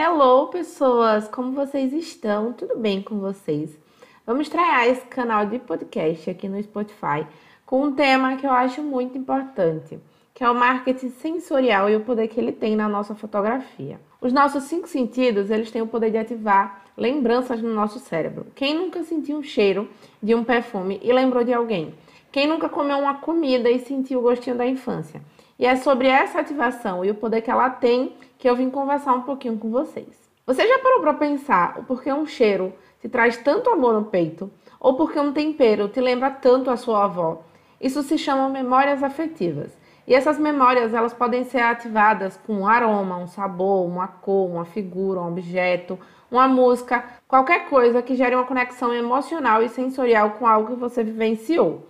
Hello, pessoas! Como vocês estão? Tudo bem com vocês? Vamos estrear esse canal de podcast aqui no Spotify com um tema que eu acho muito importante, que é o marketing sensorial e o poder que ele tem na nossa fotografia. Os nossos cinco sentidos, eles têm o poder de ativar lembranças no nosso cérebro. Quem nunca sentiu o cheiro de um perfume e lembrou de alguém? Quem nunca comeu uma comida e sentiu o gostinho da infância? E é sobre essa ativação e o poder que ela tem que eu vim conversar um pouquinho com vocês. Você já parou para pensar o porquê um cheiro te traz tanto amor no peito? Ou porque um tempero te lembra tanto a sua avó? Isso se chama memórias afetivas. E essas memórias, elas podem ser ativadas com um aroma, um sabor, uma cor, uma figura, um objeto, uma música, qualquer coisa que gere uma conexão emocional e sensorial com algo que você vivenciou.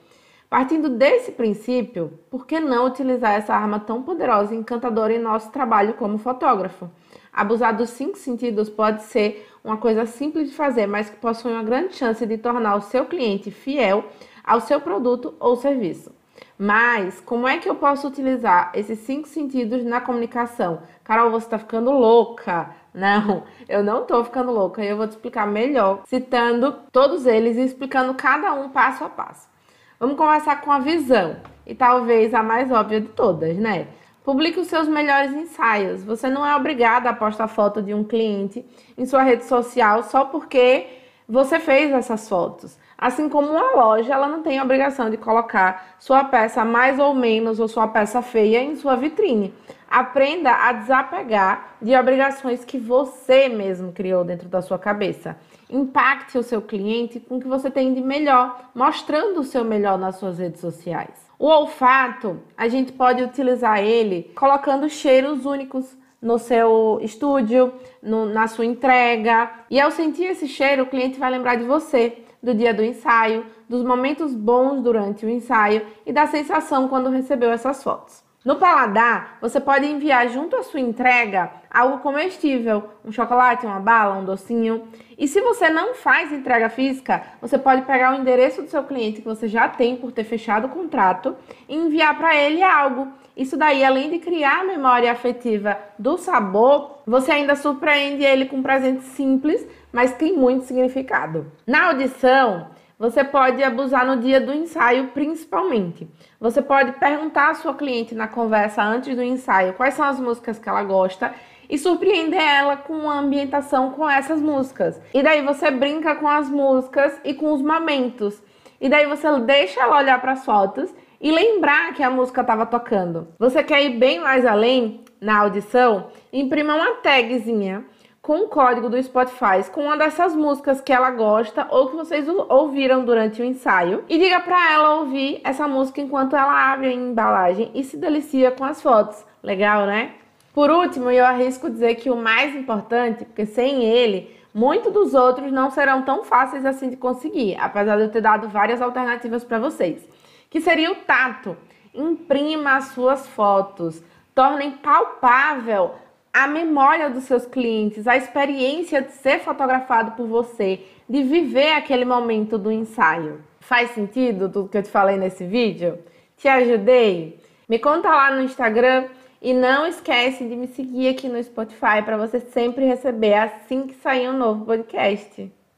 Partindo desse princípio, por que não utilizar essa arma tão poderosa e encantadora em nosso trabalho como fotógrafo? Abusar dos cinco sentidos pode ser uma coisa simples de fazer, mas que possui uma grande chance de tornar o seu cliente fiel ao seu produto ou serviço. Mas como é que eu posso utilizar esses cinco sentidos na comunicação? Carol, você está ficando louca? Não, eu não estou ficando louca e eu vou te explicar melhor, citando todos eles e explicando cada um passo a passo. Vamos começar com a visão, e talvez a mais óbvia de todas, né? Publique os seus melhores ensaios. Você não é obrigado a postar foto de um cliente em sua rede social só porque você fez essas fotos. Assim como uma loja, ela não tem a obrigação de colocar sua peça mais ou menos ou sua peça feia em sua vitrine. Aprenda a desapegar de obrigações que você mesmo criou dentro da sua cabeça. Impacte o seu cliente com o que você tem de melhor, mostrando o seu melhor nas suas redes sociais. O olfato, a gente pode utilizar ele colocando cheiros únicos no seu estúdio, no, na sua entrega. E ao sentir esse cheiro, o cliente vai lembrar de você, do dia do ensaio, dos momentos bons durante o ensaio e da sensação quando recebeu essas fotos. No paladar, você pode enviar junto à sua entrega algo comestível, um chocolate, uma bala, um docinho. E se você não faz entrega física, você pode pegar o endereço do seu cliente que você já tem por ter fechado o contrato e enviar para ele algo. Isso daí, além de criar a memória afetiva do sabor, você ainda surpreende ele com um presente simples, mas tem muito significado. Na audição, você pode abusar no dia do ensaio, principalmente. Você pode perguntar à sua cliente na conversa antes do ensaio quais são as músicas que ela gosta e surpreender ela com uma ambientação com essas músicas. E daí você brinca com as músicas e com os momentos. E daí você deixa ela olhar para as fotos e lembrar que a música estava tocando. Você quer ir bem mais além na audição? Imprima uma tagzinha com o código do Spotify com uma dessas músicas que ela gosta ou que vocês ouviram durante o ensaio e diga para ela ouvir essa música enquanto ela abre a embalagem e se delicia com as fotos. Legal, né? Por último, eu arrisco dizer que o mais importante, porque sem ele, muitos dos outros não serão tão fáceis assim de conseguir, apesar de eu ter dado várias alternativas para vocês, que seria o tato. Imprima as suas fotos, tornem palpável a memória dos seus clientes, a experiência de ser fotografado por você, de viver aquele momento do ensaio. Faz sentido tudo que eu te falei nesse vídeo? Te ajudei? Me conta lá no Instagram e não esquece de me seguir aqui no Spotify para você sempre receber assim que sair um novo podcast.